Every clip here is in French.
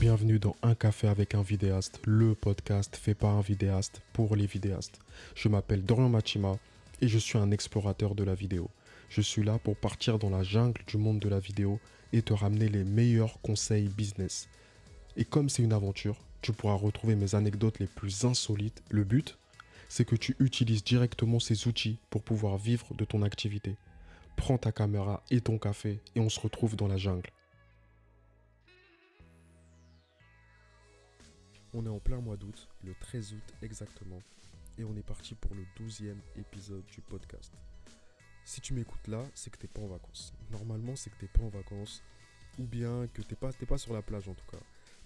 Bienvenue dans Un café avec un vidéaste, le podcast fait par un vidéaste pour les vidéastes. Je m'appelle Dorian Machima et je suis un explorateur de la vidéo. Je suis là pour partir dans la jungle du monde de la vidéo et te ramener les meilleurs conseils business. Et comme c'est une aventure, tu pourras retrouver mes anecdotes les plus insolites. Le but, c'est que tu utilises directement ces outils pour pouvoir vivre de ton activité. Prends ta caméra et ton café et on se retrouve dans la jungle. On est en plein mois d'août, le 13 août exactement, et on est parti pour le 12e épisode du podcast. Si tu m'écoutes là, c'est que t'es pas en vacances. Normalement, c'est que t'es pas en vacances, ou bien que t'es pas, pas sur la plage en tout cas.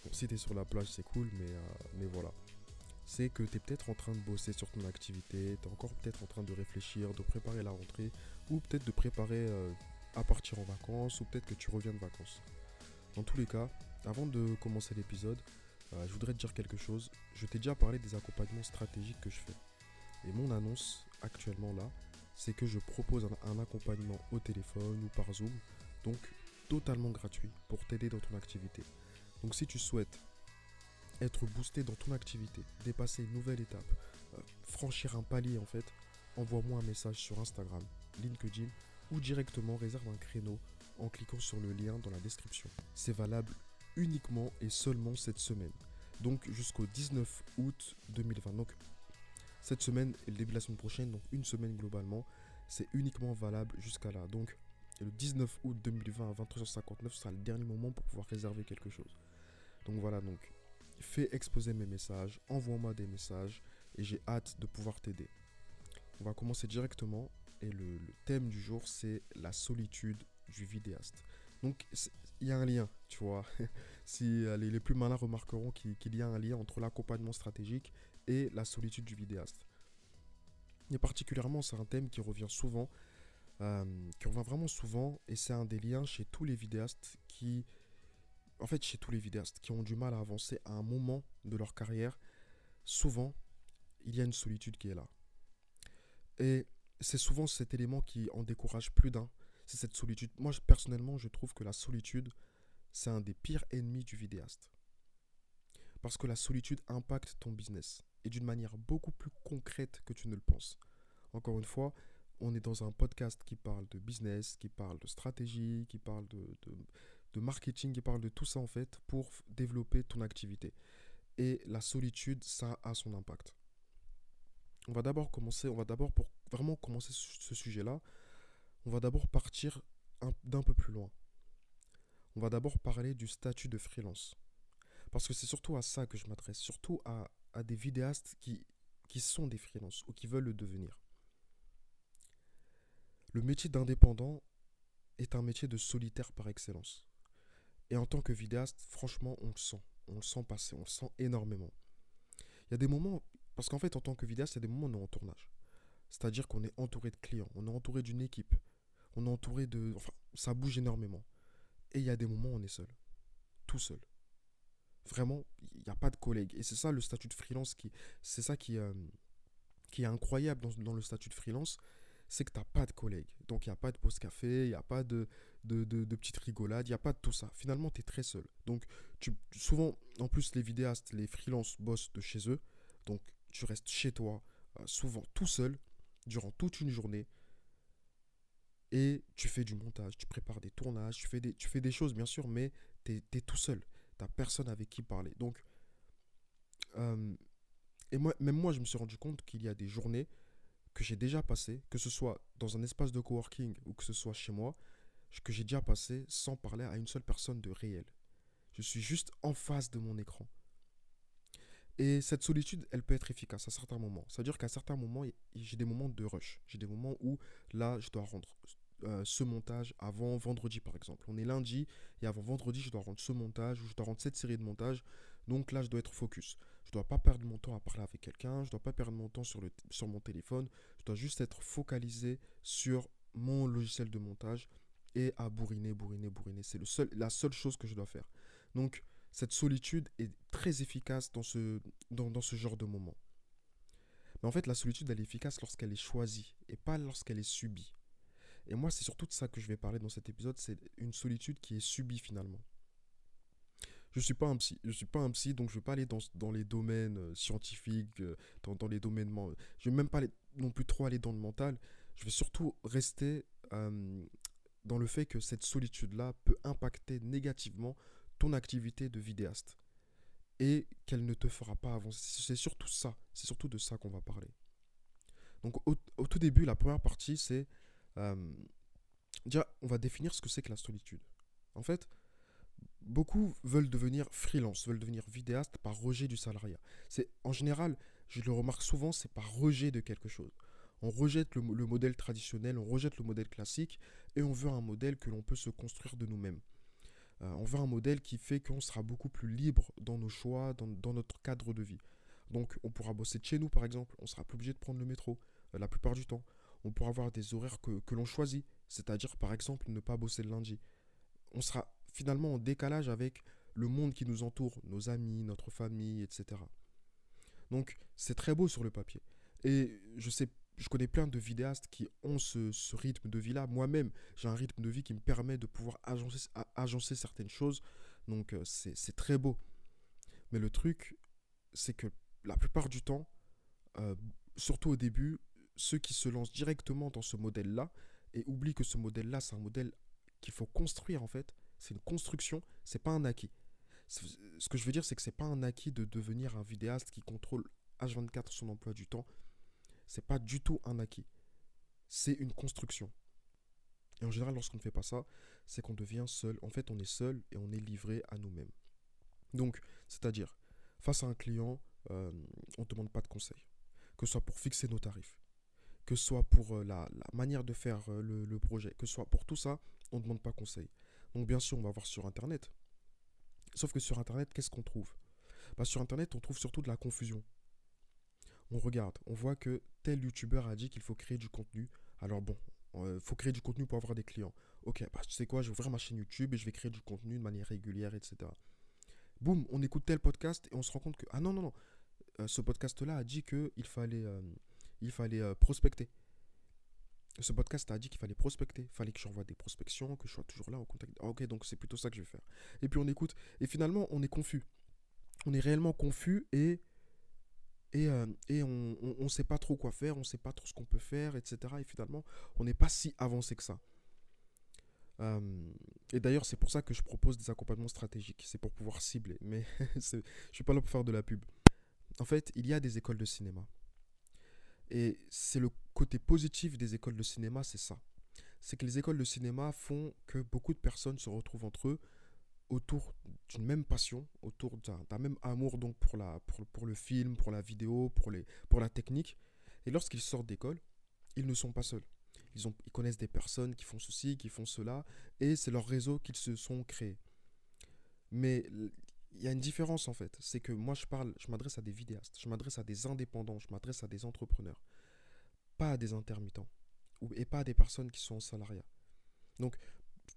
Bon, si t'es sur la plage, c'est cool, mais, euh, mais voilà. C'est que t'es peut-être en train de bosser sur ton activité, t'es encore peut-être en train de réfléchir, de préparer la rentrée, ou peut-être de préparer euh, à partir en vacances, ou peut-être que tu reviens de vacances. Dans tous les cas, avant de commencer l'épisode, euh, je voudrais te dire quelque chose. Je t'ai déjà parlé des accompagnements stratégiques que je fais. Et mon annonce actuellement là, c'est que je propose un, accompagnement au téléphone ou par Zoom, donc totalement gratuit pour t'aider dans ton activité. Donc si tu souhaites être boosté dans ton activité, dépasser une nouvelle étape, euh, franchir un palier en fait, envoie-moi un message sur Instagram, LinkedIn ou directement réserve un créneau en cliquant sur le lien dans la description. C'est valable uniquement et seulement cette semaine. Donc jusqu'au 19 août 2020. Donc cette semaine et le début de la semaine prochaine, donc une semaine globalement, c'est uniquement valable jusqu'à là. Donc le 19 août 2020 à 23h59 sera le dernier moment pour pouvoir réserver quelque chose. Donc voilà, donc fais exposer mes messages, envoie-moi des messages et j'ai hâte de pouvoir t'aider. On va commencer directement et le thème du jour c'est la solitude du vidéaste. Donc il y a un lien, tu vois. si euh, les, plus malins remarqueront qu'il y a un lien entre l'accompagnement stratégique et la solitude du vidéaste. Et particulièrement, c'est un thème qui revient souvent, euh, qui revient vraiment souvent, et c'est un des liens chez tous les vidéastes qui, en fait, chez tous les vidéastes qui ont du mal à avancer à un moment de leur carrière, souvent, il y a une solitude qui est là. Et c'est souvent cet élément qui en décourage plus d'un c'est cette solitude. Moi, personnellement, je trouve que la solitude, c'est un des pires ennemis du vidéaste. Parce que la solitude impacte ton business et d'une manière beaucoup plus concrète que tu ne le penses. Encore une fois, on est dans un podcast qui parle de business, qui parle de stratégie, qui parle de, marketing, qui parle de tout ça en fait pour développer ton activité. Et la solitude, ça a son impact. On va d'abord commencer, on va d'abord pour vraiment commencer ce sujet-là, on va d'abord partir d'un peu plus loin. On va d'abord parler du statut de freelance. Parce que c'est surtout à ça que je m'adresse, surtout à, des vidéastes qui, qui sont des freelances ou qui veulent le devenir. Le métier d'indépendant est un métier de solitaire par excellence. Et en tant que vidéaste, franchement, on le sent. On le sent passer, on le sent énormément. Il y a des moments, parce qu'en fait, en tant que vidéaste, il y a des moments où on est en tournage. C'est-à-dire qu'on est entouré de clients, on est entouré d'une équipe, on est entouré de... Enfin, ça bouge énormément. Et il y a des moments où on est seul. Tout seul. Vraiment, il n'y a pas de collègues. Et c'est ça le statut de freelance qui... C'est ça qui, euh, qui est incroyable dans, le statut de freelance. C'est que tu n'as pas de collègues. Donc il n'y a pas de pause café, il n'y a pas de, de, de, petites rigolades, il n'y a pas de tout ça. Finalement, tu es très seul. Donc tu, souvent, en plus, les vidéastes, les freelances bossent de chez eux. Donc tu restes chez toi, euh, souvent tout seul, durant toute une journée et tu fais du montage, tu prépares des tournages, tu fais des, choses bien sûr, mais tu es, tout seul. Tu personne avec qui parler. Donc, euh, et moi, même moi, je me suis rendu compte qu'il y a des journées que j'ai déjà passées, que ce soit dans un espace de coworking ou que ce soit chez moi, que j'ai déjà passé sans parler à une seule personne de réel. Je suis juste en face de mon écran. Et cette solitude, elle peut être efficace à certains moments. C'est-à-dire qu'à certains moments, j'ai des moments de rush. J'ai des moments où, là, je dois rendre euh, ce montage avant vendredi par exemple. On est lundi et avant vendredi, je dois rendre ce montage ou je dois rendre cette série de montages. Donc là, je dois être focus. Je dois pas perdre mon temps à parler avec quelqu'un. Je dois pas perdre mon temps sur, le, sur mon téléphone. Je dois juste être focalisé sur mon logiciel de montage et à bourriner, bourriner, bourriner. C'est seul, la seule chose que je dois faire. Donc, cette solitude est très efficace dans ce, dans, dans ce genre de moment. Mais en fait, la solitude, elle est efficace lorsqu'elle est choisie et pas lorsqu'elle est subie. Et moi, c'est surtout de ça que je vais parler dans cet épisode, c'est une solitude qui est subie finalement. je suis pas un psy. Je suis pas un psy, donc je vais pas aller dans, dans les domaines euh, scientifiques, euh, dans, dans, les domaines. Je vais même pas non plus trop aller dans le mental. Je vais surtout rester euh, dans le fait que cette solitude-là peut impacter négativement ton activité de vidéaste et qu'elle ne te fera pas avancer. C'est surtout ça. C'est surtout de ça qu'on va parler. Donc au, tout début, la première partie, c'est déjà, on va définir ce que c'est que la solitude. En fait, beaucoup veulent devenir freelance, veulent devenir vidéaste par rejet du salariat. C'est en général, je le remarque souvent, c'est par rejet de quelque chose. On rejette le, modèle traditionnel, on rejette le modèle classique et on veut un modèle que l'on peut se construire de nous-mêmes. Euh, on veut un modèle qui fait qu'on sera beaucoup plus libre dans nos choix, dans, notre cadre de vie. Donc on pourra bosser de chez nous par exemple, on sera plus obligé de prendre le métro euh, la plupart du temps. On pourra avoir des horaires que, que l'on choisit, c'est-à-dire par exemple ne pas bosser le lundi. On sera finalement en décalage avec le monde qui nous entoure, nos amis, notre famille, etc. Donc c'est très beau sur le papier. Et je sais, je connais plein de vidéastes qui ont ce, rythme de vie-là. Moi-même, j'ai un rythme de vie qui me permet de pouvoir agencer, agencer certaines choses. Donc euh, c'est très beau. Mais le truc, c'est que la plupart du temps, euh, surtout au début, ceux qui se lancent directement dans ce modèle-là et oublient que ce modèle-là, c'est un modèle qu'il faut construire en fait, c'est une construction, c'est pas un acquis. Ce que je veux dire, c'est que c'est pas un acquis de devenir un vidéaste qui contrôle H24 son emploi du temps. C'est pas du tout un acquis. C'est une construction. Et en général, lorsqu'on ne fait pas ça, c'est qu'on devient seul. En fait, on est seul et on est livré à nous-mêmes. Donc, c'est-à-dire, face à un client, euh, on ne demande pas de conseils. Que ce soit pour fixer nos tarifs, que ce soit pour euh, la, manière de faire euh, le, projet, que ce soit pour tout ça, on ne demande pas conseil. Donc bien sûr, on va voir sur Internet. Sauf que sur Internet, qu'est-ce qu'on trouve? Bah, Sur Internet, on trouve surtout de la confusion. On regarde, on voit que tel youtubeur a dit qu'il faut créer du contenu. Alors bon, il euh, faut créer du contenu pour avoir des clients. Ok, bah, tu sais quoi, je vais ouvrir ma chaîne YouTube et je vais créer du contenu de manière régulière, etc. Boum, on écoute tel podcast et on se rend compte que, ah non, non, non, ce podcast-là a dit qu'il fallait, il fallait prospecter ce podcast a dit qu'il fallait prospecter, il fallait que j'envoie des prospections, que je sois toujours là au contact. Ah, ok, donc c'est plutôt ça que je vais faire. Et puis on écoute, et finalement on est confus. On est réellement confus et, et, euh, et on ne sait pas trop quoi faire, on ne sait pas trop ce qu'on peut faire, etc. Et finalement, on n'est pas si avancé que ça. Euh, et d'ailleurs, c'est pour ça que je propose des accompagnements stratégiques. C'est pour pouvoir cibler. Mais je ne suis pas là pour faire de la pub. En fait, il y a des écoles de cinéma. Et c'est le côté positif des écoles de cinéma, c'est ça. C'est que les écoles de cinéma font que beaucoup de personnes se retrouvent entre eux autour d'une même passion, autour d'un même amour donc pour, la, pour, le film, pour la vidéo, pour, les, pour la technique. Et lorsqu'ils sortent d'école, ils ne sont pas seuls. Ils, ont, ils connaissent des personnes qui font ceci, qui font cela, et c'est leur réseau qu'ils se sont créés. Mais il y a une différence en fait. C'est que moi je parle, je m'adresse à des vidéastes, je m'adresse à des indépendants, je m'adresse à des entrepreneurs, pas à des intermittents et pas à des personnes qui sont en salariat. Donc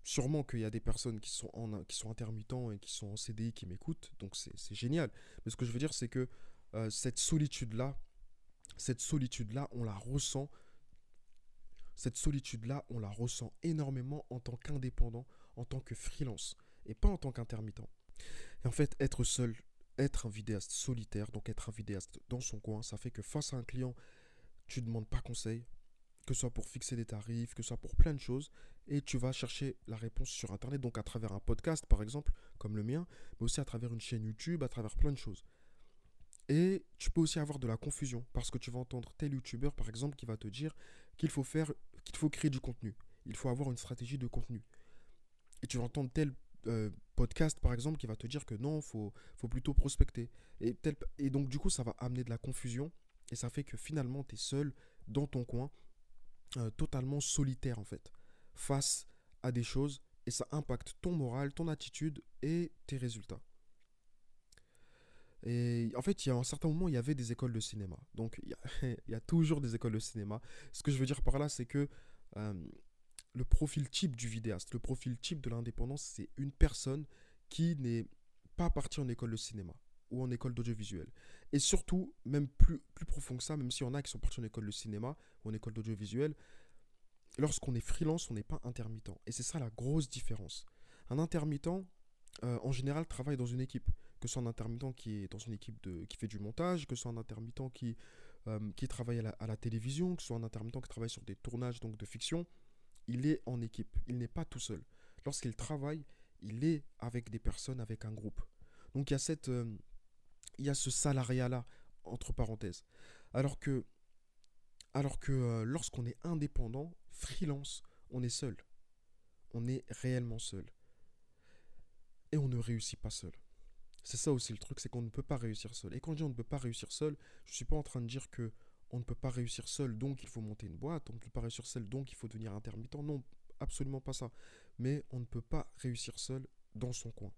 sûrement qu'il y a des personnes qui sont, en, qui sont intermittents et qui sont en CDI qui m'écoutent, donc c'est génial. Mais ce que je veux dire, c'est que euh, cette solitude-là, cette solitude-là, on la ressent. Cette solitude-là, on la ressent énormément en tant qu'indépendant, en tant que freelance, et pas en tant qu'intermittent. Et en fait, être seul, être un vidéaste solitaire, donc être un vidéaste dans son coin, ça fait que face à un client, tu ne demandes pas conseil, que ce soit pour fixer des tarifs, que ce soit pour plein de choses, et tu vas chercher la réponse sur Internet, donc à travers un podcast par exemple, comme le mien, mais aussi à travers une chaîne YouTube, à travers plein de choses. Et tu peux aussi avoir de la confusion, parce que tu vas entendre tel YouTuber par exemple qui va te dire qu'il faut faire, qu'il faut créer du contenu, il faut avoir une stratégie de contenu. Et tu vas entendre tel euh, podcast, par exemple, qui va te dire que non, faut, faut plutôt prospecter. Et, et donc, du coup, ça va amener de la confusion. Et ça fait que finalement, tu es seul dans ton coin, euh, totalement solitaire, en fait, face à des choses. Et ça impacte ton moral, ton attitude et tes résultats. Et en fait, il y a un certain moment, il y avait des écoles de cinéma. Donc, il y a, toujours des écoles de cinéma. Ce que je veux dire par là, c'est que euh, le profil type du vidéaste, le profil type de l'indépendance, c'est une personne qui n'est pas partie en école de cinéma ou en école d'audiovisuel. Et surtout, même plus, plus profond que ça, même s'il y en a qui sont partis en école de cinéma ou en école d'audiovisuel, lorsqu'on est freelance, on n'est pas intermittent. Et c'est ça la grosse différence. Un intermittent, euh, en général, travaillent dans une équipe. Que ce soit un intermittent qui est dans une équipe de, qui fait du montage, que ce soit un intermittent qui, euh, qui travaille à la, à la télévision, que ce soit un intermittent qui travaille sur des tournages donc, de fiction, il est en équipe. Il n'est pas tout seul. Lorsqu'il travaille, il est avec des personnes, avec un groupe. Donc il y a, cette, euh, ce salariat-là, entre parenthèses. Alors que, alors que euh, lorsqu'on est indépendant, freelance, on est seul. On est réellement seul. Et on ne réussit pas seul. C'est ça aussi le truc, c'est qu'on ne peut pas réussir seul. Et quand je dis on ne peut pas réussir seul, je ne suis pas en train de dire que on ne peut pas réussir seul, donc il faut monter une boîte, on ne peut pas réussir seul, donc il faut devenir intermittent. Non, absolument pas ça. Mais on ne peut pas réussir seul dans son coin.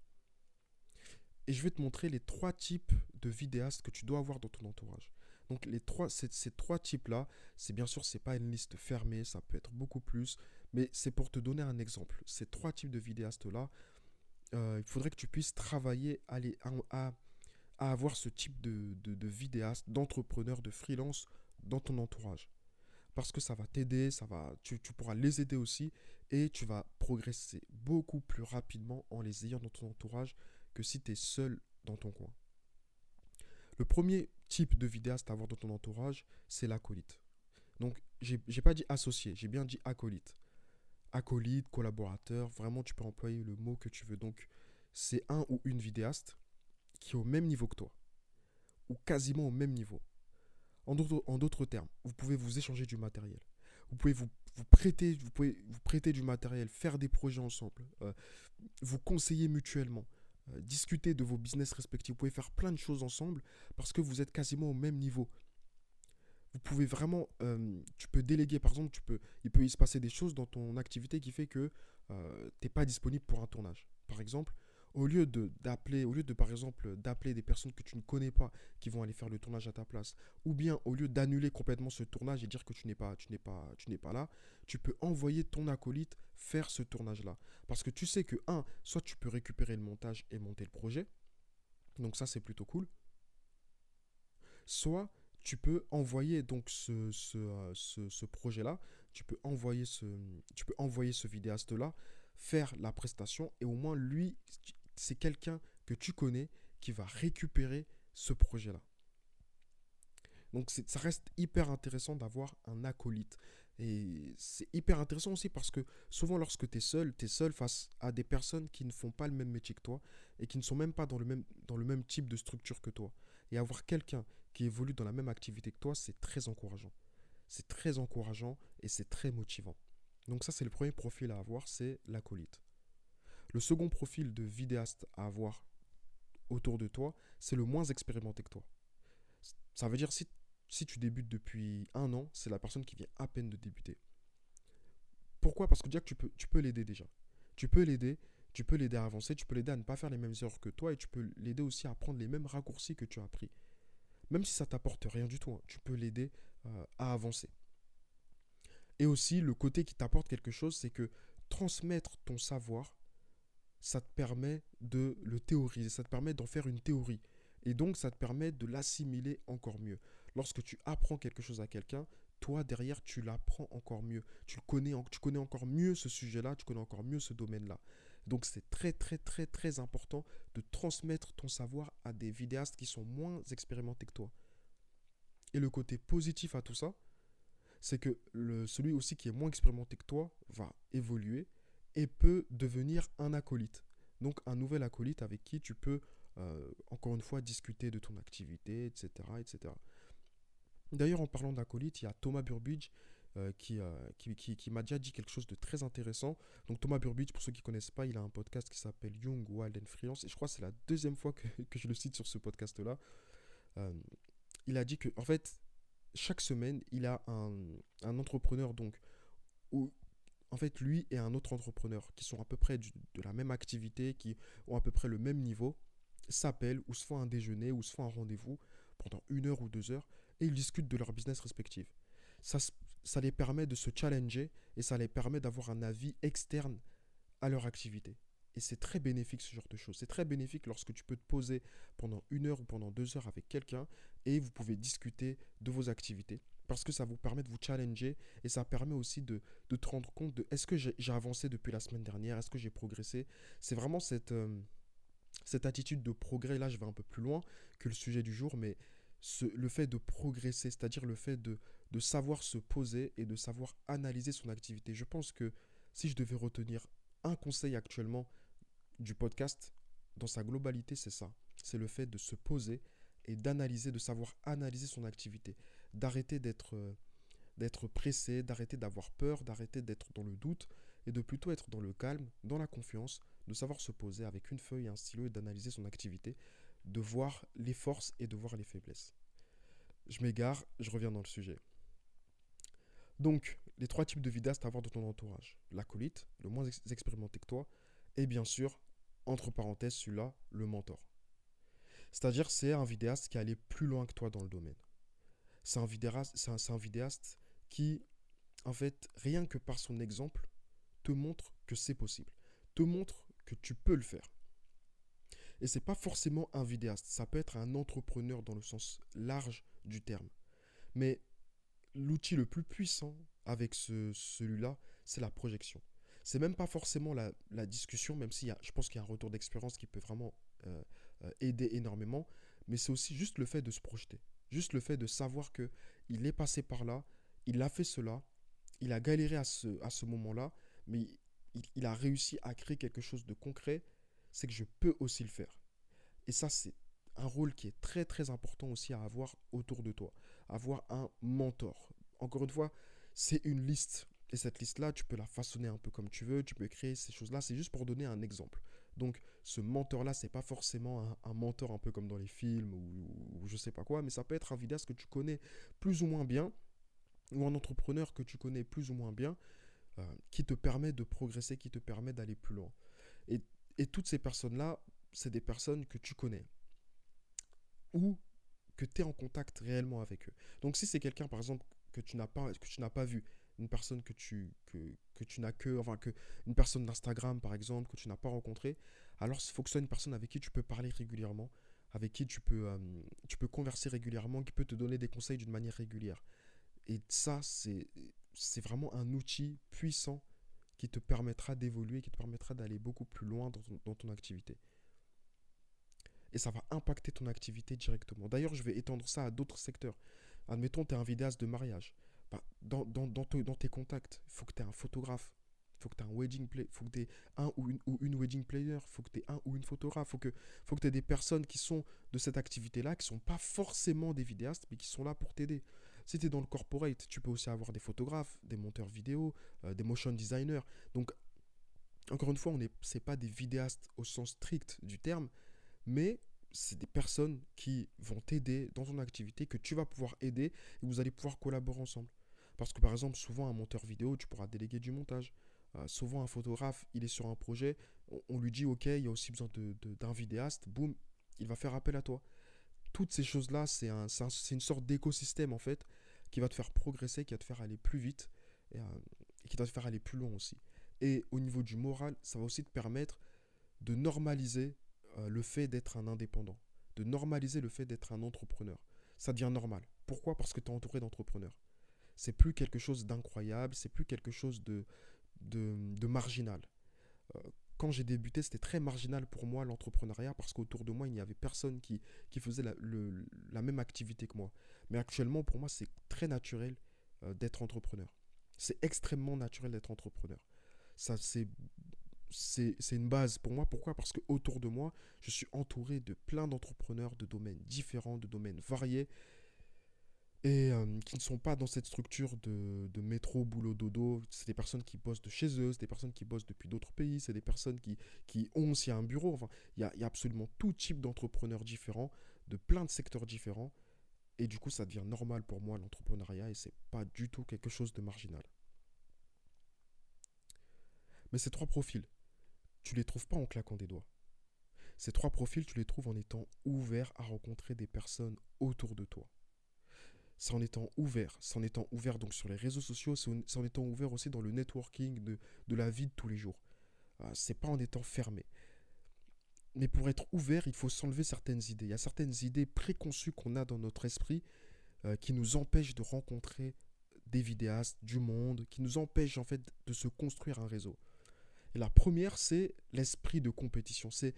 Et je vais te montrer les trois types de vidéastes que tu dois avoir dans ton entourage. Donc ces, trois types-là, c'est bien sûr, c'est pas une liste fermée, ça peut être beaucoup plus, mais c'est pour te donner un exemple. Ces trois types de vidéastes-là, euh, il faudrait que tu puisses travailler à avoir ce type de, vidéaste, d'entrepreneur, de freelance dans ton entourage. Parce que ça va t'aider, ça va, tu, tu, pourras les aider aussi et tu vas progresser beaucoup plus rapidement en les ayant dans ton entourage que si tu es seul dans ton coin. Le premier type de vidéaste à avoir dans ton entourage, c'est l'acolyte. Donc, j'ai pas dit associé, j'ai bien dit acolyte. Acolyte, collaborateur, vraiment tu peux employer le mot que tu veux. Donc, c'est un ou une vidéaste qui est au même niveau que toi, ou quasiment au même niveau. En d'autres termes, vous pouvez vous échanger du matériel. Vous pouvez vous, vous, prêter, vous pouvez vous prêter du matériel, faire des projets ensemble, euh, vous conseiller mutuellement, euh, discuter de vos business respectifs. Vous pouvez faire plein de choses ensemble parce que vous êtes quasiment au même niveau. Vous pouvez vraiment, euh, tu peux déléguer, par exemple, tu peux, il peut y se passer des choses dans ton activité qui fait que tu n'es pas disponible pour un tournage. Par exemple, au lieu de d'appeler, au lieu de par exemple d'appeler des personnes que tu ne connais pas qui vont aller faire le tournage à ta place, ou bien au lieu d'annuler complètement ce tournage et dire que tu n'es pas, tu n'es pas, tu n'es pas là, tu peux envoyer ton acolyte faire ce tournage-là, parce que tu sais que un, soit tu peux récupérer le montage et monter le projet, donc ça c'est plutôt cool, soit tu peux envoyer donc ce, euh, projet-là, tu peux envoyer ce, tu peux envoyer ce vidéaste-là faire la prestation et au moins lui, c'est quelqu'un que tu connais qui va récupérer ce projet-là. Donc ça reste hyper intéressant d'avoir un acolyte. Et c'est hyper intéressant aussi parce que souvent lorsque tu es seul, tu es seul face à des personnes qui ne font pas le même métier que toi et qui ne sont même pas dans le même, type de structure que toi. Et avoir quelqu'un qui évolue dans la même activité que toi, c'est très encourageant. C'est très encourageant et c'est très motivant. Donc ça, c'est le premier profil à avoir, c'est l'acolyte. Le second profil de vidéaste à avoir autour de toi, c'est le moins expérimenté que toi. Ça veut dire si, si tu débutes depuis un an, c'est la personne qui vient à peine de débuter. Pourquoi? Parce que déjà tu peux, l'aider déjà. Tu peux l'aider, tu peux l'aider à avancer, tu peux l'aider à ne pas faire les mêmes erreurs que toi et tu peux l'aider aussi à prendre les mêmes raccourcis que tu as appris. Même si ça t'apporte rien du tout, hein, tu peux l'aider euh, à avancer. Et aussi, le côté qui t'apporte quelque chose, c'est que transmettre ton savoir, ça te permet de le théoriser, ça te permet d'en faire une théorie. Et donc, ça te permet de l'assimiler encore mieux. Lorsque tu apprends quelque chose à quelqu'un, toi, derrière, tu l'apprends encore mieux. Tu, connais, tu connais encore mieux ce sujet-là, tu connais encore mieux ce domaine-là. Donc, c'est très, très, très, très important de transmettre ton savoir à des vidéastes qui sont moins expérimentés que toi. Et le côté positif à tout ça, c'est que le, celui aussi qui est moins expérimenté que toi va évoluer et peut devenir un acolyte. Donc un nouvel acolyte avec qui tu peux, euh, encore une fois, discuter de ton activité, etc. etc. D'ailleurs, en parlant d'acolyte, il y a Thomas Burbidge euh, qui, euh, qui, qui, qui m'a déjà dit quelque chose de très intéressant. Donc Thomas Burbidge, pour ceux qui ne connaissent pas, il a un podcast qui s'appelle Young, Wild and Freelance. Et je crois que c'est la deuxième fois que, que, je le cite sur ce podcast-là. il a dit que, en fait, chaque semaine, il a un, un, entrepreneur donc en fait lui et un autre entrepreneur qui sont à peu près de la même activité, qui ont à peu près le même niveau, s'appellent ou se font un déjeuner ou se font un rendez-vous pendant une heure ou deux heures et ils discutent de leur business respectif. Ça, ça les permet de se challenger et ça les permet d'avoir un avis externe à leur activité. Et c'est très bénéfique ce genre de choses. C'est très bénéfique lorsque tu peux te poser pendant une heure ou pendant deux heures avec quelqu'un et vous pouvez discuter de vos activités. Parce que ça vous permet de vous challenger et ça permet aussi de, de te rendre compte de est-ce que j'ai avancé depuis la semaine dernière, est-ce que j'ai progressé. C'est vraiment cette, euh, cette attitude de progrès, là je vais un peu plus loin que le sujet du jour, mais le fait de progresser, c'est-à-dire le fait de, de savoir se poser et de savoir analyser son activité. Je pense que si je devais retenir un conseil actuellement du podcast, dans sa globalité, c'est ça. C'est le fait de se poser et d'analyser, de savoir analyser son activité, d'arrêter d'être euh, d'être pressé, d'arrêter d'avoir peur, d'arrêter d'être dans le doute et de plutôt être dans le calme, dans la confiance, de savoir se poser avec une feuille et un stylo et d'analyser son activité, de voir les forces et de voir les faiblesses. Je m'égare, je reviens dans le sujet. Donc, les trois types de vidéastes à avoir dans ton entourage. L'acolyte, le moins expérimenté que toi, et bien sûr, entre parenthèses, celui-là, le mentor. C'est-à-dire, c'est un vidéaste qui est allé plus loin que toi dans le domaine. C'est un vidéaste, qui, en fait, rien que par son exemple, te montre que c'est possible, te montre que tu peux le faire. Et c'est pas forcément un vidéaste, ça peut être un entrepreneur dans le sens large du terme. Mais l'outil le plus puissant avec ce, celui-là, c'est la projection. C'est même pas forcément la, discussion, même si je pense qu'il y a un retour d'expérience qui peut vraiment euh, euh, aider énormément, mais c'est aussi juste le fait de se projeter. Juste le fait de savoir que il est passé par là, il a fait cela, il a galéré à ce, à ce moment-là, mais il, a réussi à créer quelque chose de concret, c'est que je peux aussi le faire. Et ça, c'est un rôle qui est très très important aussi à avoir autour de toi. Avoir un mentor. Encore une fois, c'est une liste. Et cette liste-là, tu peux la façonner un peu comme tu veux, tu peux créer ces choses-là. C'est juste pour donner un exemple. Donc, ce mentor-là, c'est pas forcément un, mentor un peu comme dans les films ou, ou, je sais pas quoi, mais ça peut être un vidéaste que tu connais plus ou moins bien, ou un entrepreneur que tu connais plus ou moins bien, euh, qui te permet de progresser, qui te permet d'aller plus loin. Et, toutes ces personnes-là, c'est des personnes que tu connais ou que tu es en contact réellement avec eux. Donc si c'est quelqu'un, par exemple, que tu n'as pas vu, une personne que tu, que, que tu n'as que, enfin, que, une personne d'Instagram, par exemple, que tu n'as pas rencontré, alors il faut que ce soit une personne avec qui tu peux parler régulièrement, avec qui tu peux, euh, tu peux converser régulièrement, qui peut te donner des conseils d'une manière régulière. Et ça, c'est c'est vraiment un outil puissant qui te permettra d'évoluer, qui te permettra d'aller beaucoup plus loin dans ton, activité. Et ça va impacter ton activité directement. D'ailleurs, je vais étendre ça à d'autres secteurs. Admettons, tu es un vidéaste de mariage. Bah, dans, dans, dans, tes contacts, il faut que tu aies un photographe, il faut que tu aies un wedding play, faut que tu un ou une, ou une wedding player, il faut que tu aies un ou une photographe, il faut que, faut que tu aies des personnes qui sont de cette activité-là, qui sont pas forcément des vidéastes, mais qui sont là pour t'aider. Si tu es dans le corporate, tu peux aussi avoir des photographes, des monteurs vidéo, euh, des motion designers. Donc, encore une fois, on n'est pas des vidéastes au sens strict du terme, mais c'est des personnes qui vont t'aider dans ton activité, que tu vas pouvoir aider et vous allez pouvoir collaborer ensemble. Parce que par exemple, souvent un monteur vidéo, tu pourras déléguer du montage. Euh, souvent un photographe, il est sur un projet, on, lui dit ok, il y a aussi besoin d'un vidéaste, boum, il va faire appel à toi toutes ces choses-là, c'est un, une sorte d'écosystème en fait qui va te faire progresser, qui va te faire aller plus vite et, euh, qui va te faire aller plus loin aussi. Et au niveau du moral, ça va aussi te permettre de normaliser euh, le fait d'être un indépendant, de normaliser le fait d'être un entrepreneur. Ça devient normal. Pourquoi? Parce que tu es entouré d'entrepreneurs. C'est plus quelque chose d'incroyable, c'est plus quelque chose de, de, marginal. Euh, quand j'ai débuté, c'était très marginal pour moi l'entrepreneuriat parce qu'autour de moi, il n'y avait personne qui, qui faisait la, la, même activité que moi. Mais actuellement, pour moi, c'est très naturel euh, d'être entrepreneur. C'est extrêmement naturel d'être entrepreneur. Ça, c'est, c'est, une base pour moi. Pourquoi? Parce qu'autour de moi, je suis entouré de plein d'entrepreneurs de domaines différents, de domaines variés et euh, qui ne sont pas dans cette structure de, de métro, boulot, dodo. C'est des personnes qui bossent de chez eux, c'est des personnes qui bossent depuis d'autres pays, c'est des personnes qui, qui ont aussi un bureau. Enfin, il y a, y a, absolument tout type d'entrepreneurs différents, de plein de secteurs différents. Et du coup, ça devient normal pour moi l'entrepreneuriat et c'est pas du tout quelque chose de marginal. Mais ces trois profils, tu les trouves pas en claquant des doigts. Ces trois profils, tu les trouves en étant ouvert à rencontrer des personnes autour de toi c'est en étant ouvert, c'est en étant ouvert donc sur les réseaux sociaux, c'est en étant ouvert aussi dans le networking de, de la vie de tous les jours. Euh, c'est pas en étant fermé. Mais pour être ouvert, il faut s'enlever certaines idées. Il y a certaines idées préconçues qu'on a dans notre esprit euh, qui nous empêchent de rencontrer des vidéastes, du monde, qui nous empêchent en fait de se construire un réseau. Et la première, c'est l'esprit de compétition. C'est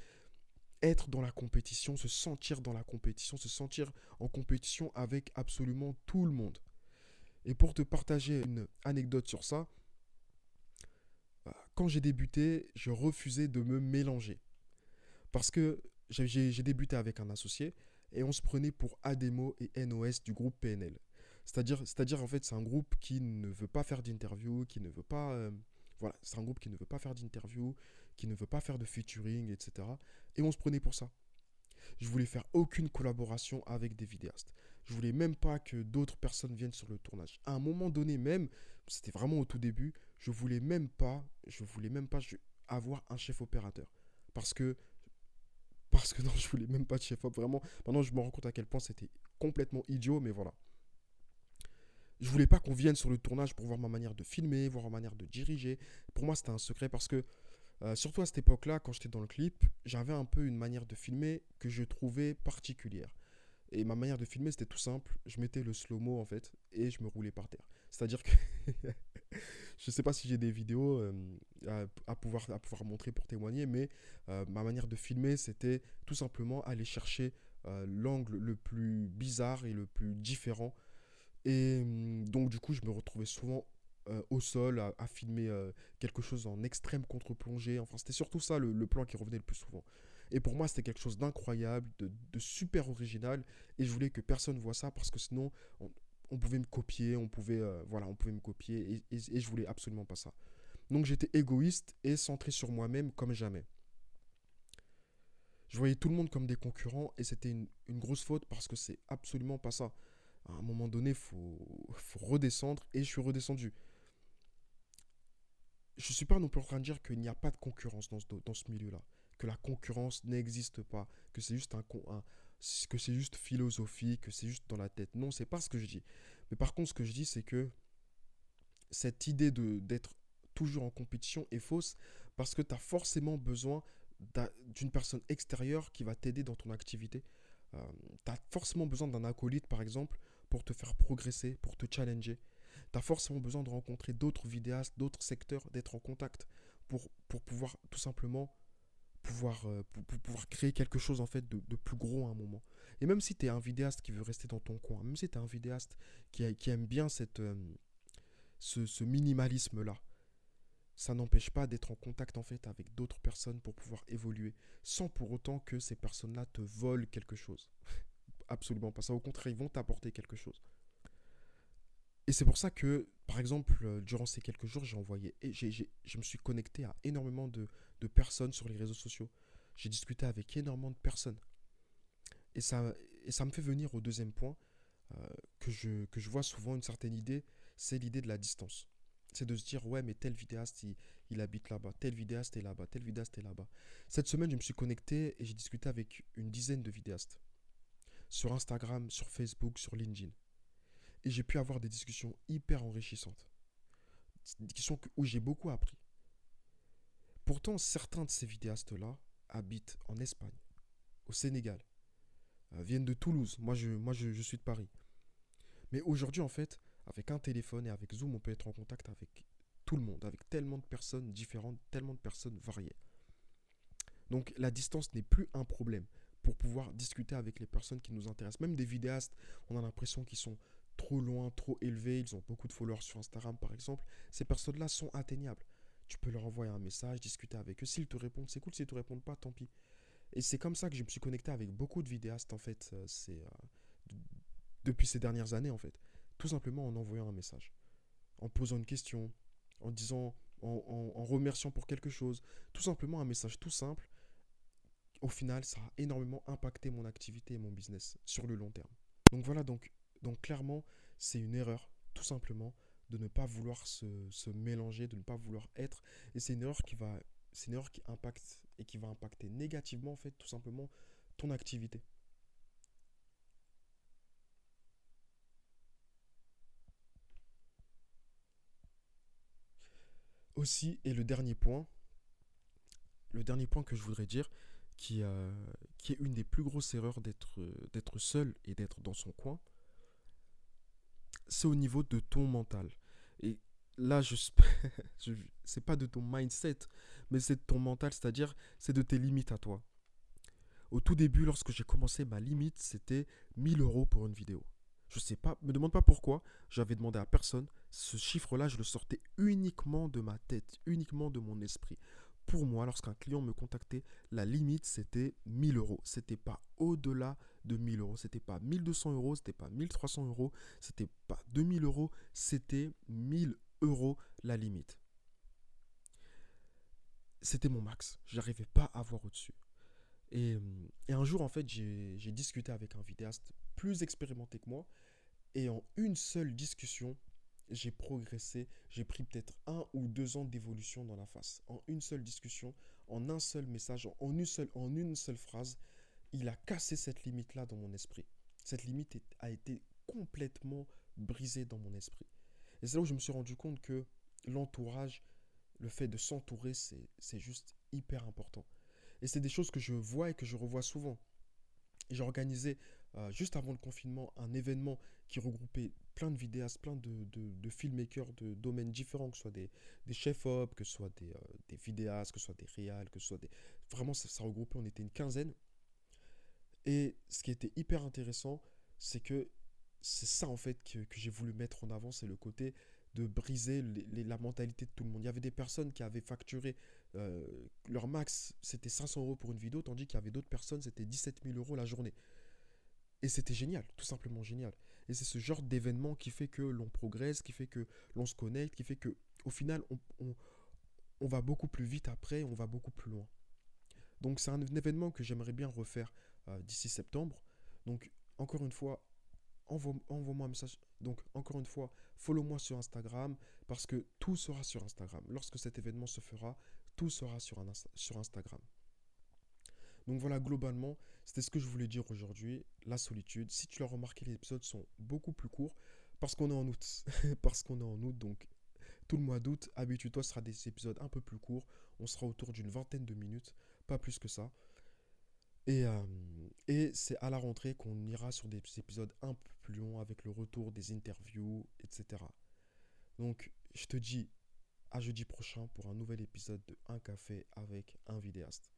être dans la compétition, se sentir dans la compétition, se sentir en compétition avec absolument tout le monde. Et pour te partager une anecdote sur ça, euh, quand j'ai débuté, je refusais de me mélanger. Parce que j'ai débuté avec un associé et on se prenait pour Ademo et NOS du groupe PNL. C'est-à-dire, c'est-à-dire en fait, c'est un groupe qui ne veut pas faire d'interview, qui ne veut pas, euh, voilà, c'est un groupe qui ne veut pas faire d'interview, qui ne veut pas faire de featuring, etc. Et on se prenait pour ça. Je voulais faire aucune collaboration avec des vidéastes. Je voulais même pas que d'autres personnes viennent sur le tournage. À un moment donné même, c'était vraiment au tout début, je voulais même pas, je voulais même pas avoir un chef opérateur. Parce que, parce que non, je voulais même pas de chef op. Vraiment, maintenant je me rends compte à quel point c'était complètement idiot, mais voilà. Je voulais pas qu'on vienne sur le tournage pour voir ma manière de filmer, voir ma manière de diriger. Pour moi, c'était un secret parce que euh, surtout à cette époque-là, quand j'étais dans le clip, j'avais un peu une manière de filmer que je trouvais particulière. Et ma manière de filmer, c'était tout simple. Je mettais le slow-mo, en fait, et je me roulais par terre. C'est-à-dire que je ne sais pas si j'ai des vidéos euh, à, pouvoir, à pouvoir montrer pour témoigner, mais euh, ma manière de filmer, c'était tout simplement aller chercher l'angle le plus bizarre et le plus différent. Et hum, donc, du coup, je me retrouvais souvent euh, au sol, à, filmer euh, quelque chose en extrême contre-plongée. Enfin, c'était surtout ça le, plan qui revenait le plus souvent. Et pour moi, c'était quelque chose d'incroyable, de, super original. Et je voulais que personne voit ça parce que sinon, on, pouvait me copier, on pouvait, euh, voilà, on pouvait me copier. Et, et, je voulais absolument pas ça. Donc j'étais égoïste et centré sur moi-même comme jamais. Je voyais tout le monde comme des concurrents et c'était une, une grosse faute parce que c'est absolument pas ça. À un moment donné, il faut, faut redescendre et je suis redescendu je ne suis pas non plus en train de dire qu'il n'y a pas de concurrence dans ce, dans ce milieu-là, que la concurrence n'existe pas, que c'est juste un, que c'est juste philosophique, que c'est juste dans la tête. Non, c'est pas ce que je dis. Mais par contre, ce que je dis, c'est que cette idée de d'être toujours en compétition est fausse parce que tu as forcément besoin d'une personne extérieure qui va t'aider dans ton activité. Euh, tu as forcément besoin d'un acolyte, par exemple, pour te faire progresser, pour te challenger tu as forcément besoin de rencontrer d'autres vidéastes, d'autres secteurs, d'être en contact pour, pouvoir tout simplement pouvoir, euh, pouvoir créer quelque chose en fait de, plus gros à un moment. Et même si tu es un vidéaste qui veut rester dans ton coin, même si tu es un vidéaste qui, aime bien cette, euh, ce, ce minimalisme-là, ça n'empêche pas d'être en contact en fait avec d'autres personnes pour pouvoir évoluer, sans pour autant que ces personnes-là te volent quelque chose. Absolument pas ça. Au contraire, ils vont t'apporter quelque chose. Et c'est pour ça que, par exemple, euh, durant ces quelques jours, j'ai envoyé, et je me suis connecté à énormément de, personnes sur les réseaux sociaux. J'ai discuté avec énormément de personnes. Et ça, et ça me fait venir au deuxième point euh, que, je, que je vois souvent une certaine idée, c'est l'idée de la distance. C'est de se dire, ouais, mais tel vidéaste, il habite là-bas, tel vidéaste est là-bas, tel vidéaste est là-bas. Cette semaine, je me suis connecté et j'ai discuté avec une dizaine de vidéastes. Sur Instagram, sur Facebook, sur LinkedIn. Et j'ai pu avoir des discussions hyper enrichissantes. Des discussions où j'ai beaucoup appris. Pourtant, certains de ces vidéastes-là habitent en Espagne, au Sénégal, euh, viennent de Toulouse. Moi, je, moi je, suis de Paris. Mais aujourd'hui, en fait, avec un téléphone et avec Zoom, on peut être en contact avec tout le monde, avec tellement de personnes différentes, tellement de personnes variées. Donc la distance n'est plus un problème pour pouvoir discuter avec les personnes qui nous intéressent. Même des vidéastes, on a l'impression qu'ils sont trop loin, trop élevés, ils ont beaucoup de followers sur Instagram par exemple, ces personnes-là sont atteignables. Tu peux leur envoyer un message, discuter avec eux. S'ils te répondent, c'est cool. S'ils te répondent pas, tant pis. Et c'est comme ça que je me suis connecté avec beaucoup de vidéastes en fait. Euh, c'est euh, depuis ces dernières années en fait. Tout simplement en envoyant un message, en posant une question, en disant, en, en remerciant pour quelque chose. Tout simplement un message tout simple. Au final, ça a énormément impacté mon activité et mon business sur le long terme. Donc voilà, donc donc clairement, c'est une erreur, tout simplement, de ne pas vouloir se, mélanger, de ne pas vouloir être. Et c'est une erreur qui va, c'est une erreur qui impacte et qui va impacter négativement, en fait, tout simplement, ton activité. Aussi, et le dernier point, le dernier point que je voudrais dire, qui, euh, qui est une des plus grosses erreurs d'être seul et d'être dans son coin, c'est au niveau de ton mental. Et là, je, je c'est pas de ton mindset, mais c'est de ton mental, c'est-à-dire c'est de tes limites à toi. Au tout début, lorsque j'ai commencé, ma limite, c'était 1000 euros pour une vidéo. Je sais pas, me demande pas pourquoi, j'avais demandé à personne. Ce chiffre-là, je le sortais uniquement de ma tête, uniquement de mon esprit. Pour moi, lorsqu'un client me contactait, la limite, c'était 1000 euros. C'était pas au-delà de 1000 euros. C'était pas 1200 euros, c'était pas 1300 euros, c'était pas 2000 euros, c'était 1000 euros la limite. C'était mon max. J'arrivais pas à voir au-dessus. Et, et, un jour, en fait, j'ai discuté avec un vidéaste plus expérimenté que moi. Et en une seule discussion, j'ai progressé. J'ai pris peut-être un ou deux ans d'évolution dans la face. En une seule discussion, en un seul message, en une seule, en une seule phrase, il a cassé cette limite-là dans mon esprit. Cette limite a été complètement brisée dans mon esprit. Et c'est là où je me suis rendu compte que l'entourage, le fait de s'entourer, c'est juste hyper important. Et c'est des choses que je vois et que je revois souvent. J'ai organisé, euh, juste avant le confinement, un événement qui regroupait plein de vidéastes, plein de, de, filmmakers de domaines différents, que ce soit des, des chefs-op, que ce soit des, euh, des, vidéastes, que ce soit des réals, que ce soit des... Vraiment, ça, ça regroupait, on était une quinzaine. Et ce qui était hyper intéressant, c'est que c'est ça en fait que, que j'ai voulu mettre en avant, c'est le côté de briser la mentalité de tout le monde. Il y avait des personnes qui avaient facturé euh, leur max, c'était 500 euros pour une vidéo, tandis qu'il y avait d'autres personnes, c'était 17 000 euros la journée. Et c'était génial, tout simplement génial. Et c'est ce genre d'événement qui fait que l'on progresse, qui fait que l'on se connecte, qui fait que au final, on, on, va beaucoup plus vite après, on va beaucoup plus loin. Donc c'est un, événement que j'aimerais bien refaire euh, d'ici septembre. Donc encore une fois, envoie-moi un message. Donc, encore une fois, follow-moi sur Instagram parce que tout sera sur Instagram. Lorsque cet événement se fera, tout sera sur, un, sur Instagram. Donc voilà, globalement, c'était ce que je voulais dire aujourd'hui, la solitude. Si tu l'as remarqué, les épisodes sont beaucoup plus courts parce qu'on est en août. parce qu'on est en août, donc tout le mois d'août, habitue-toi, ce sera des épisodes un peu plus courts. On sera autour d'une vingtaine de minutes, pas plus que ça. Et, euh, et c'est à la rentrée qu'on ira sur des épisodes un peu plus longs avec le retour des interviews, etc. Donc, je te dis à jeudi prochain pour un nouvel épisode de Un café avec un vidéaste.